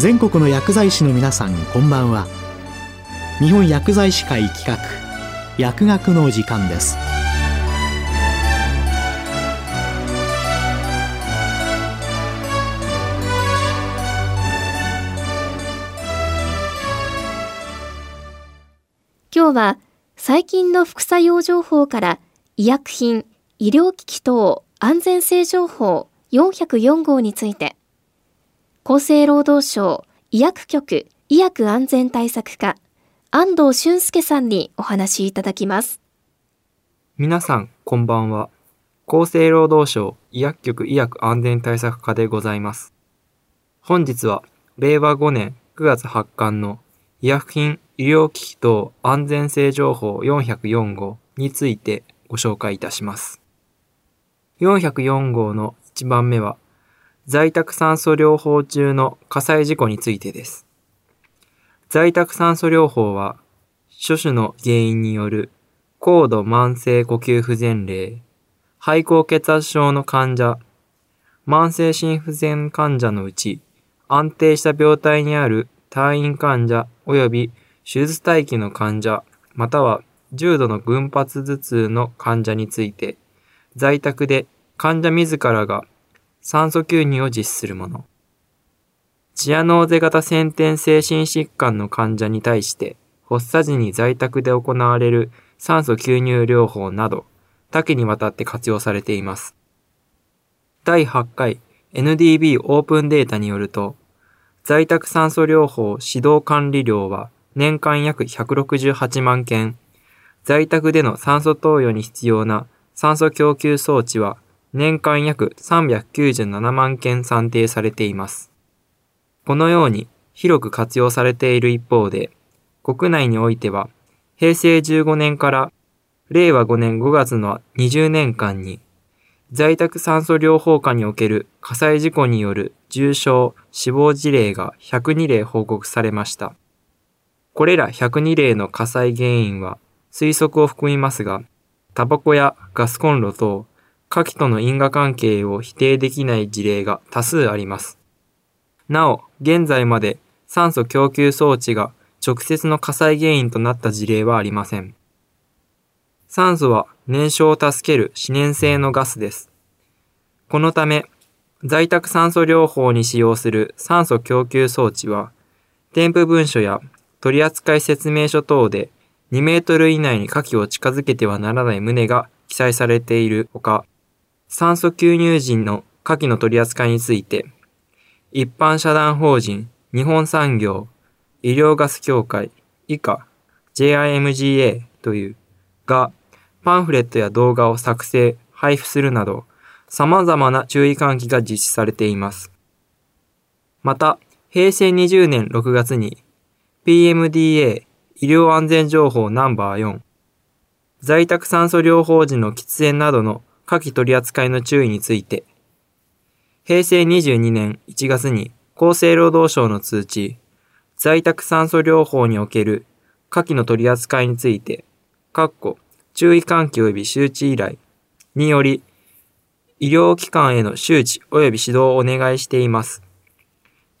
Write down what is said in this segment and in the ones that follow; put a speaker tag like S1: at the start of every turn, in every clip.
S1: 全国の薬剤師の皆さんこんばんは。日本薬剤師会企画薬学の時間です。
S2: 今日は最近の副作用情報から医薬品、医療機器等安全性情報404号について。厚生労働省医薬局医薬安全対策課安藤俊介さんにお話しいただきます。
S3: 皆さん、こんばんは。厚生労働省医薬局医薬安全対策課でございます。本日は、令和5年9月発刊の医薬品医療機器等安全性情報404号についてご紹介いたします。404号の1番目は、在宅酸素療法中の火災事故についてです。在宅酸素療法は、諸種の原因による高度慢性呼吸不全例、肺高血圧症の患者、慢性心不全患者のうち、安定した病態にある退院患者及び手術待機の患者、または重度の群発頭痛の患者について、在宅で患者自らが酸素吸入を実施するもの。チアノーゼ型先天性心疾患の患者に対して、発作時に在宅で行われる酸素吸入療法など、多岐にわたって活用されています。第8回 NDB オープンデータによると、在宅酸素療法指導管理料は年間約168万件、在宅での酸素投与に必要な酸素供給装置は年間約397万件算定されています。このように広く活用されている一方で、国内においては平成15年から令和5年5月の20年間に在宅酸素療法下における火災事故による重症、死亡事例が102例報告されました。これら102例の火災原因は推測を含みますが、タバコやガスコンロ等、火器との因果関係を否定できない事例が多数あります。なお、現在まで酸素供給装置が直接の火災原因となった事例はありません。酸素は燃焼を助ける思燃性のガスです。このため、在宅酸素療法に使用する酸素供給装置は、添付文書や取扱説明書等で2メートル以内に火器を近づけてはならない旨が記載されているほか、酸素吸入時の火器の取り扱いについて、一般社団法人日本産業医療ガス協会以下 JIMGA というがパンフレットや動画を作成、配布するなど様々な注意喚起が実施されています。また、平成20年6月に PMDA 医療安全情報ナンバー4在宅酸素療法時の喫煙などの火器取り扱いの注意について、平成22年1月に厚生労働省の通知、在宅酸素療法における火器の取り扱いについて、括弧注意喚起及び周知依頼により、医療機関への周知及び指導をお願いしています。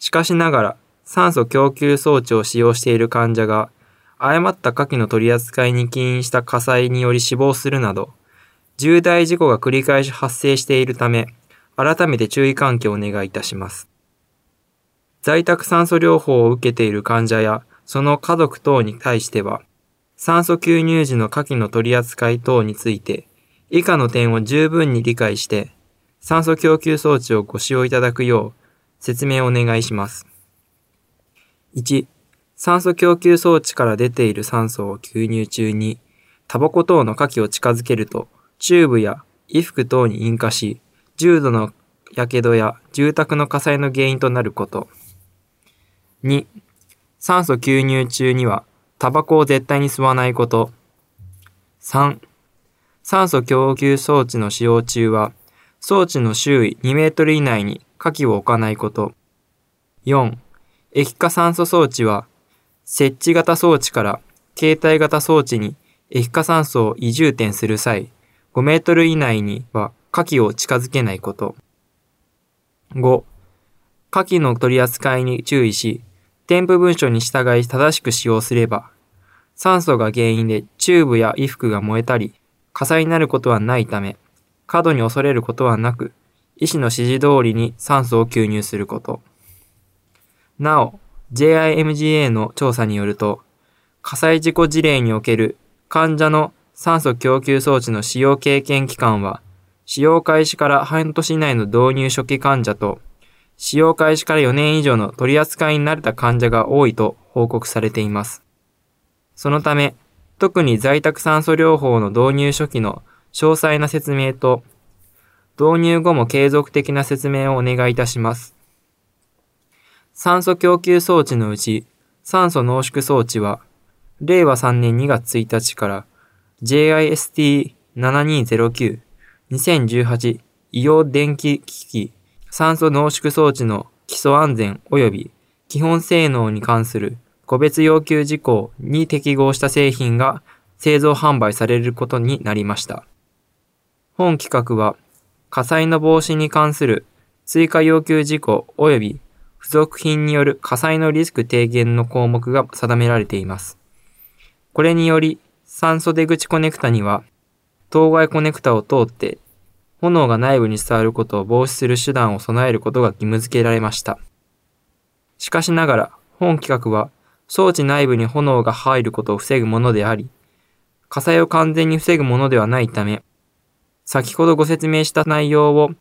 S3: しかしながら、酸素供給装置を使用している患者が、誤った火器の取り扱いに起因した火災により死亡するなど、重大事故が繰り返し発生しているため、改めて注意喚起をお願いいたします。在宅酸素療法を受けている患者やその家族等に対しては、酸素吸入時の火器の取り扱い等について、以下の点を十分に理解して、酸素供給装置をご使用いただくよう説明をお願いします。1、酸素供給装置から出ている酸素を吸入中に、タバコ等の火器を近づけると、チューブや衣服等に引火し、重度の火傷や住宅の火災の原因となること。2、酸素吸入中には、タバコを絶対に吸わないこと。3、酸素供給装置の使用中は、装置の周囲2メートル以内に火器を置かないこと。4、液化酸素装置は、設置型装置から携帯型装置に液化酸素を移充点する際、5メートル以内には火器を近づけないこと。5、下記の取り扱いに注意し、添付文書に従い正しく使用すれば、酸素が原因でチューブや衣服が燃えたり、火災になることはないため、過度に恐れることはなく、医師の指示通りに酸素を吸入すること。なお、JIMGA の調査によると、火災事故事例における患者の酸素供給装置の使用経験期間は、使用開始から半年以内の導入初期患者と、使用開始から4年以上の取り扱いに慣れた患者が多いと報告されています。そのため、特に在宅酸素療法の導入初期の詳細な説明と、導入後も継続的な説明をお願いいたします。酸素供給装置のうち、酸素濃縮装置は、令和3年2月1日から JIST7209 2018医療電気機器酸素濃縮装置の基礎安全及び基本性能に関する個別要求事項に適合した製品が製造販売されることになりました。本企画は火災の防止に関する追加要求事項及び付属品による火災のリスク低減の項目が定められています。これにより酸素出口コネクタには当該コネクタを通って炎が内部に伝わることを防止する手段を備えることが義務付けられました。しかしながら、本規格は装置内部に炎が入ることを防ぐものであり、火災を完全に防ぐものではないため、先ほどご説明した内容を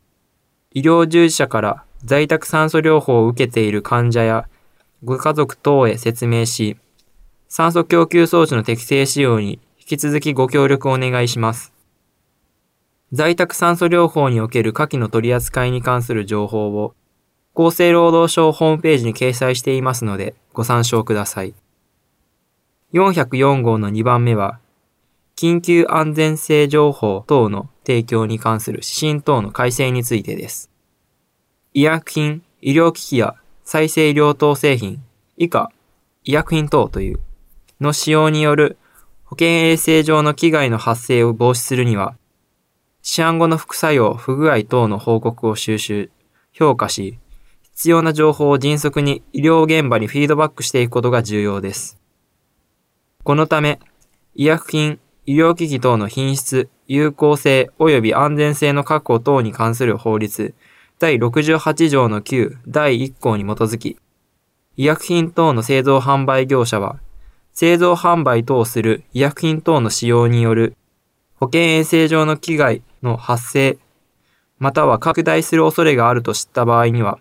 S3: 医療従事者から在宅酸素療法を受けている患者やご家族等へ説明し、酸素供給装置の適正使用にき続きご協力お願いします。在宅酸素療法における下記の取り扱いに関する情報を厚生労働省ホームページに掲載していますのでご参照ください。404号の2番目は、緊急安全性情報等の提供に関する指針等の改正についてです。医薬品、医療機器や再生医療等製品、以下、医薬品等というの使用による保健衛生上の危害の発生を防止するには、市案後の副作用、不具合等の報告を収集、評価し、必要な情報を迅速に医療現場にフィードバックしていくことが重要です。このため、医薬品、医療機器等の品質、有効性及び安全性の確保等に関する法律第68条の9第1項に基づき、医薬品等の製造販売業者は、製造販売等する医薬品等の使用による保健衛生上の危害の発生、または拡大する恐れがあると知った場合には、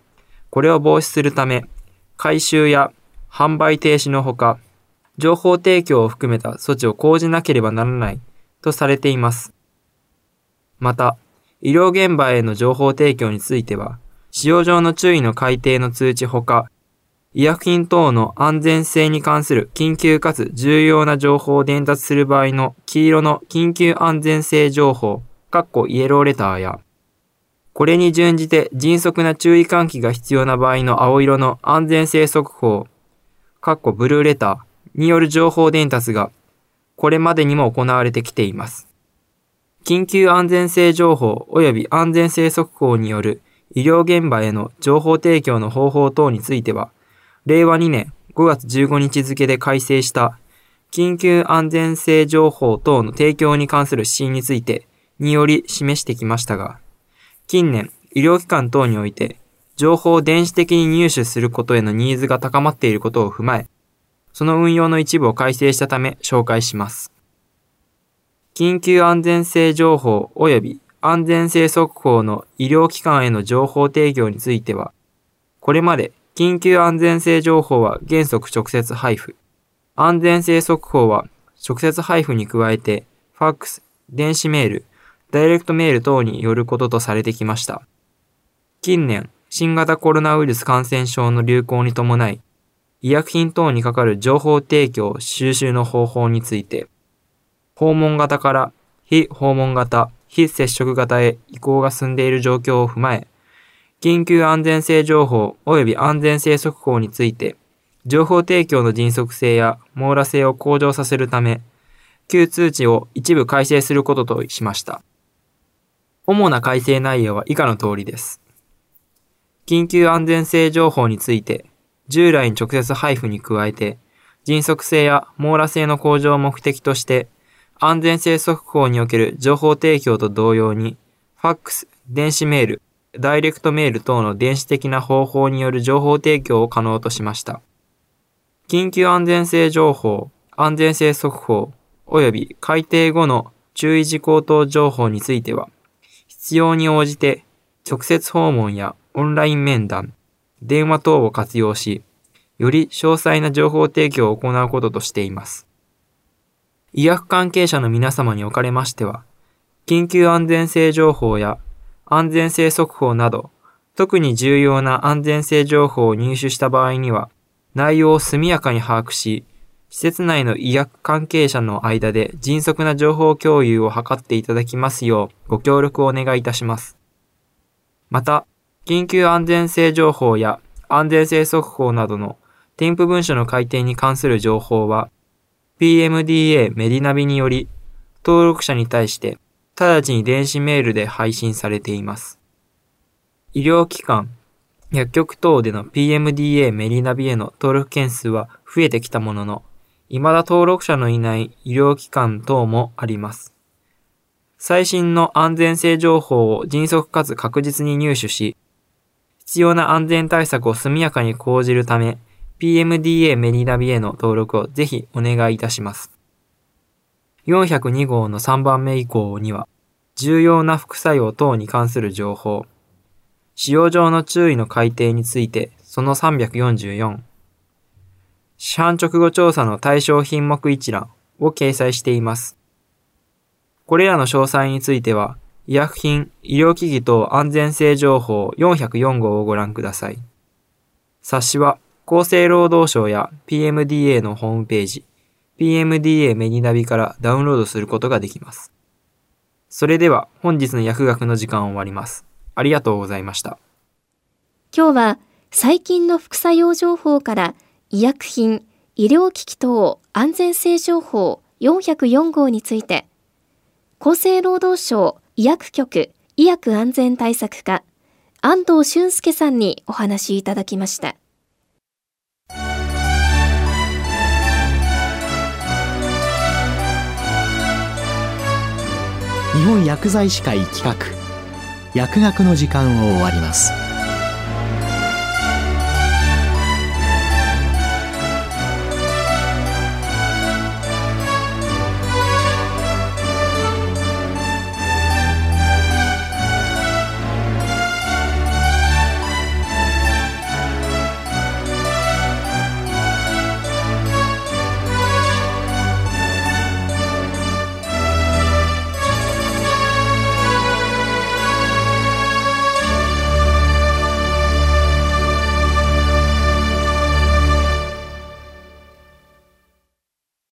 S3: これを防止するため、回収や販売停止のほか、情報提供を含めた措置を講じなければならないとされています。また、医療現場への情報提供については、使用上の注意の改定の通知ほか、医薬品等の安全性に関する緊急かつ重要な情報を伝達する場合の黄色の緊急安全性情報、括弧イエローレターや、これに準じて迅速な注意喚起が必要な場合の青色の安全性速報、括弧ブルーレターによる情報伝達が、これまでにも行われてきています。緊急安全性情報及び安全性速報による医療現場への情報提供の方法等については、令和2年5月15日付で改正した緊急安全性情報等の提供に関する指針についてにより示してきましたが、近年医療機関等において情報を電子的に入手することへのニーズが高まっていることを踏まえ、その運用の一部を改正したため紹介します。緊急安全性情報及び安全性速報の医療機関への情報提供については、これまで緊急安全性情報は原則直接配布。安全性速報は直接配布に加えて、ファックス、電子メール、ダイレクトメール等によることとされてきました。近年、新型コロナウイルス感染症の流行に伴い、医薬品等にかかる情報提供、収集の方法について、訪問型から非訪問型、非接触型へ移行が進んでいる状況を踏まえ、緊急安全性情報及び安全性速報について、情報提供の迅速性や網羅性を向上させるため、旧通知を一部改正することとしました。主な改正内容は以下の通りです。緊急安全性情報について、従来に直接配布に加えて、迅速性や網羅性の向上を目的として、安全性速報における情報提供と同様に、ファックス、電子メール、ダイレクトメール等の電子的な方法による情報提供を可能としました。緊急安全性情報、安全性速報、及び改定後の注意事項等情報については、必要に応じて直接訪問やオンライン面談、電話等を活用し、より詳細な情報提供を行うこととしています。医薬関係者の皆様におかれましては、緊急安全性情報や安全性速報など、特に重要な安全性情報を入手した場合には、内容を速やかに把握し、施設内の医薬関係者の間で迅速な情報共有を図っていただきますようご協力をお願いいたします。また、緊急安全性情報や安全性速報などの添付文書の改定に関する情報は、PMDA メディナビにより、登録者に対して直ちに電子メールで配信されています。医療機関、薬局等での PMDA メディナビへの登録件数は増えてきたものの、未だ登録者のいない医療機関等もあります。最新の安全性情報を迅速かつ確実に入手し、必要な安全対策を速やかに講じるため、PMDA メディナビへの登録をぜひお願いいたします。402号の3番目以降には、重要な副作用等に関する情報、使用上の注意の改定について、その344、市販直後調査の対象品目一覧を掲載しています。これらの詳細については、医薬品、医療機器等安全性情報404号をご覧ください。冊子は厚生労働省や PMDA のホームページ、PMDA メディナビからダウンロードすることができます。それでは本日の薬学の時間を終わります。ありがとうございました。
S2: 今日は最近の副作用情報から医薬品、医療機器等安全性情報404号について厚生労働省医薬局医薬安全対策課安藤俊介さんにお話いただきました。
S1: 日本薬剤師会企画。薬学の時間を終わります。